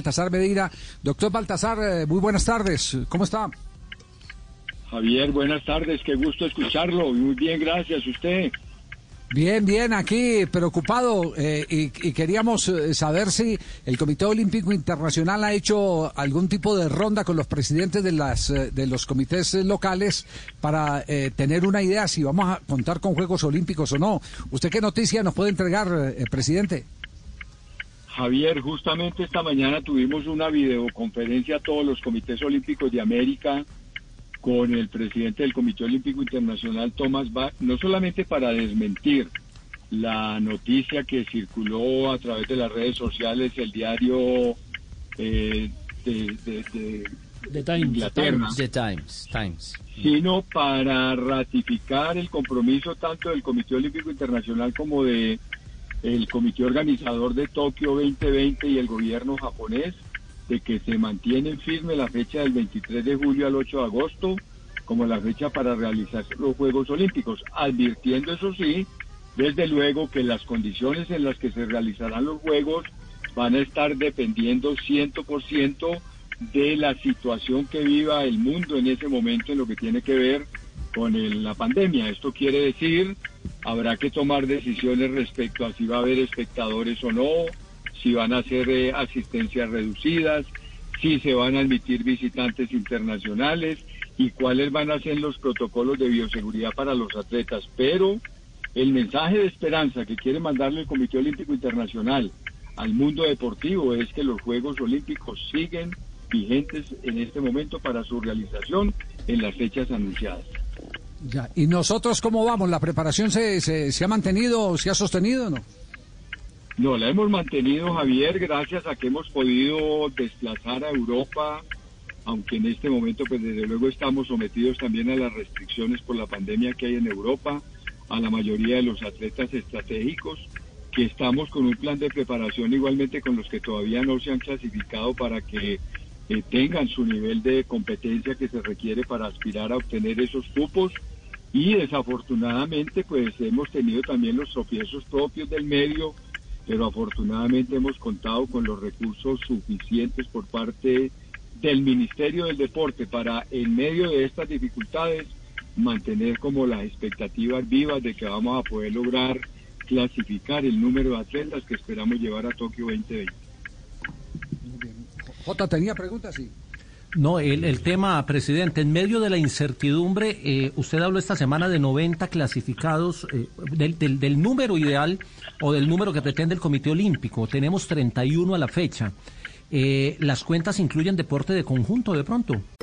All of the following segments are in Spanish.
Baltasar Medina. Doctor Baltasar, eh, muy buenas tardes. ¿Cómo está? Javier, buenas tardes. Qué gusto escucharlo. Muy bien, gracias. ¿Usted? Bien, bien, aquí preocupado eh, y, queríamos eh, saber si el Comité Olímpico Internacional ha hecho algún tipo de ronda con los presidentes de, las, de los comités locales para tener una idea si vamos a contar con Juegos Olímpicos o no. ¿Usted qué noticia nos puede entregar, presidente? Javier, justamente esta mañana tuvimos una videoconferencia a todos los comités olímpicos de América con el presidente del Comité Olímpico Internacional, Thomas Bach, no solamente para desmentir la noticia que circuló a través de las redes sociales, el diario eh, de, Inglaterra, Times, Times, sino para ratificar el compromiso tanto del Comité Olímpico Internacional como de el comité organizador de Tokio 2020 y el gobierno japonés de que se mantiene firme la fecha del 23 de julio al 8 de agosto como la fecha para realizar los Juegos Olímpicos, advirtiendo eso sí, desde luego que las condiciones en las que se realizarán los Juegos van a estar dependiendo 100% de la situación que viva el mundo en ese momento en lo que tiene que ver con la pandemia. Esto quiere decir, habrá que tomar decisiones respecto a si va a haber espectadores o no, si van a ser eh, asistencias reducidas, si se van a admitir visitantes internacionales y cuáles van a ser los protocolos de bioseguridad para los atletas. Pero el mensaje de esperanza que quiere mandarle el Comité Olímpico Internacional al mundo deportivo es que los Juegos Olímpicos siguen vigentes en este momento para su realización en las fechas anunciadas. Ya. ¿Y nosotros cómo vamos? ¿La preparación se, se, ha mantenido, se ha sostenido o no? No, la hemos mantenido, Javier, gracias a que hemos podido desplazar a Europa, aunque en este momento, pues desde luego estamos sometidos también a las restricciones por la pandemia que hay en Europa, a la mayoría de los atletas estratégicos, que estamos con un plan de preparación igualmente con los que todavía no se han clasificado para que eh, tengan su nivel de competencia que se requiere para aspirar a obtener esos cupos y desafortunadamente pues hemos tenido también los tropiezos propios del medio, pero afortunadamente hemos contado con los recursos suficientes por parte del Ministerio del Deporte para en medio de estas dificultades mantener como las expectativas vivas de que vamos a poder lograr clasificar el número de atletas que esperamos llevar a Tokio 2020. Jota, ¿tenía preguntas? Sí. No, el, tema, presidente, en medio de la incertidumbre, eh, usted habló esta semana de 90 clasificados, eh, del, del, del, número ideal o del número que pretende el Comité Olímpico. Tenemos 31 a la fecha. Eh, las cuentas incluyen deporte de conjunto de pronto.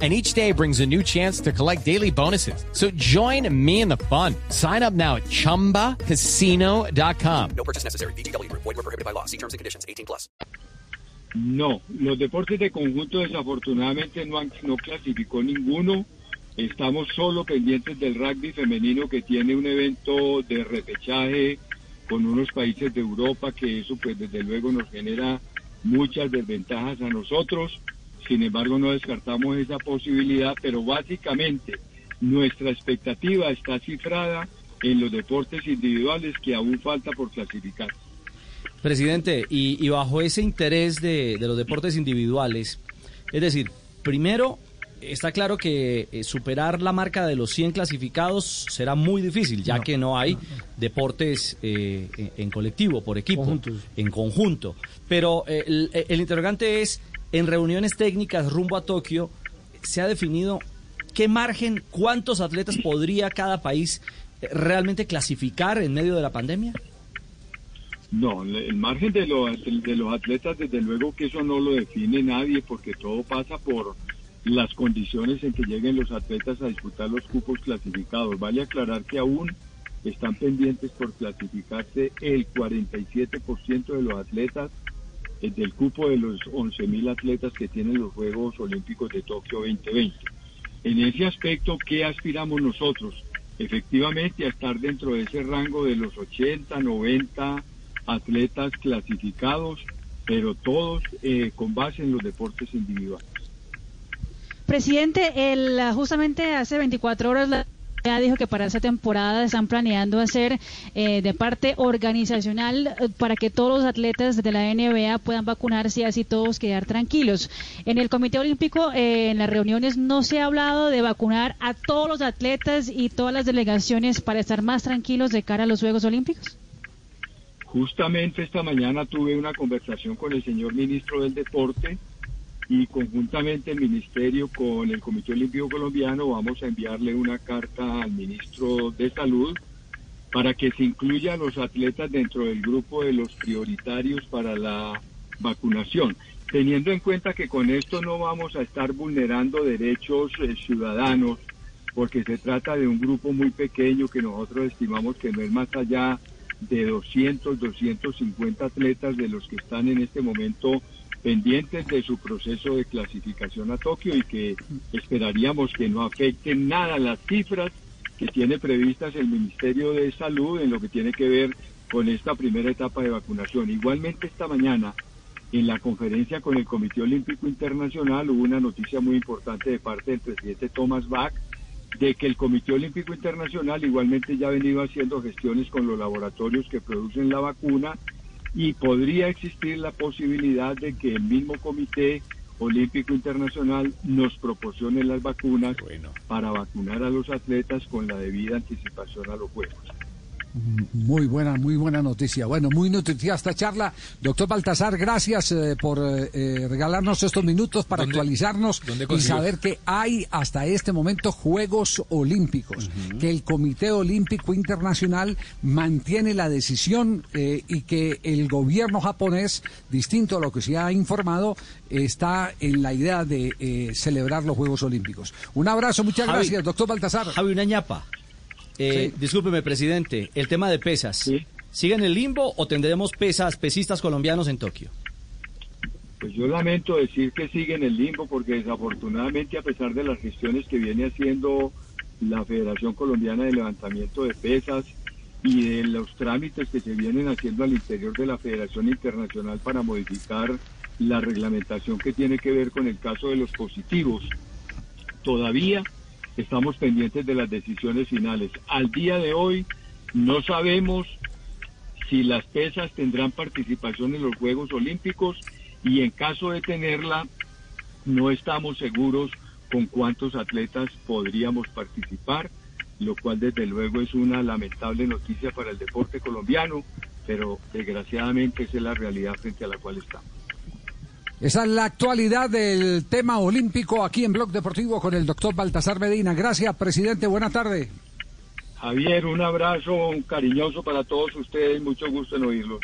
and each day brings a new chance to collect daily bonuses. So join me in the fun. Sign up now at ChumbaCasino.com. No purchase necessary. BGW. Void were prohibited by law. See terms and conditions. 18 plus. No, los deportes de conjunto desafortunadamente no, han, no clasificó ninguno. Estamos solo pendientes del rugby femenino que tiene un evento de repechaje con unos países de Europa que eso pues desde luego nos genera muchas desventajas a nosotros. Sin embargo, no descartamos esa posibilidad, pero básicamente nuestra expectativa está cifrada en los deportes individuales que aún falta por clasificar. Presidente, y, bajo ese interés de, los deportes individuales, es decir, primero, está claro que eh, superar la marca de los 100 clasificados será muy difícil, ya que no hay deportes eh, en, colectivo, por equipo, en conjunto. Pero eh, el interrogante es en reuniones técnicas rumbo a Tokio se ha definido ¿qué margen, cuántos atletas podría cada país eh, realmente clasificar en medio de la pandemia? No, el margen de los, de los atletas, desde luego que eso no lo define nadie, porque todo pasa por las condiciones en que lleguen los atletas a disputar los cupos clasificados. Vale aclarar que aún están pendientes por clasificarse el 47% de los atletas del cupo de los 11.000 atletas que tienen los Juegos Olímpicos de Tokio 2020. En ese aspecto, ¿qué aspiramos nosotros? Efectivamente, a estar dentro de ese rango de los 80, 90 atletas clasificados, pero todos eh, con base en los deportes individuales. Presidente, el, justamente hace 24 horas la ya dijo que para esta temporada están planeando hacer eh, de parte organizacional eh, para que todos los atletas de la NBA puedan vacunarse y así todos quedar tranquilos. En el Comité Olímpico, en las reuniones, no se ha hablado de vacunar a todos los atletas y todas las delegaciones para estar más tranquilos de cara a los Juegos Olímpicos. Justamente esta mañana tuve una conversación con el señor ministro del Deporte y conjuntamente el Ministerio con el Comité Olímpico Colombiano vamos a enviarle una carta al ministro de Salud para que se incluya a los atletas dentro del grupo de los prioritarios para la vacunación, teniendo en cuenta que con esto no vamos a estar vulnerando derechos eh, ciudadanos, porque se trata de un grupo muy pequeño que nosotros estimamos que no es más allá de 200, 250 atletas de los que están en este momento pendientes de su proceso de clasificación a Tokio y que esperaríamos que no afecten nada las cifras que tiene previstas el Ministerio de Salud en lo que tiene que ver con esta primera etapa de vacunación. Igualmente esta mañana en la conferencia con el Comité Olímpico Internacional hubo una noticia muy importante de parte del presidente Thomas Bach de que el Comité Olímpico Internacional igualmente ya ha venido haciendo gestiones con los laboratorios que producen la vacuna y podría existir la posibilidad de que el mismo Comité Olímpico Internacional nos proporcione las vacunas para vacunar a los atletas con la debida anticipación a los Juegos. Muy buena, muy buena noticia. Bueno, muy nutritiva esta charla. Doctor Baltasar, gracias eh, por eh, eh, regalarnos estos minutos para actualizarnos y saber que hay hasta este momento Juegos Olímpicos, que el Comité Olímpico Internacional mantiene la decisión y que el gobierno japonés, distinto a lo que se ha informado, está en la idea de celebrar los Juegos Olímpicos. Un abrazo, muchas gracias, doctor Baltasar. Javi, una ñapa. Eh, Discúlpeme, presidente, el tema de pesas. ¿Sigue en el limbo o tendremos pesas, pesistas colombianos en Tokio? Pues yo lamento decir que sigue en el limbo porque desafortunadamente a pesar de las gestiones que viene haciendo la Federación Colombiana de Levantamiento de Pesas y de los trámites que se vienen haciendo al interior de la Federación Internacional para modificar la reglamentación que tiene que ver con el caso de los positivos, todavía estamos pendientes de las decisiones finales. Al día de hoy no sabemos si las pesas tendrán participación en los Juegos Olímpicos y en caso de tenerla, no estamos seguros con cuántos atletas podríamos participar, lo cual desde luego es una lamentable noticia para el deporte colombiano, pero desgraciadamente esa es la realidad frente a la cual estamos. Esa es la actualidad del tema olímpico aquí en Blog Deportivo con el doctor Baltasar Medina. Gracias, presidente. Buenas tardes. Javier, un abrazo cariñoso para todos ustedes. Mucho gusto en oírlos.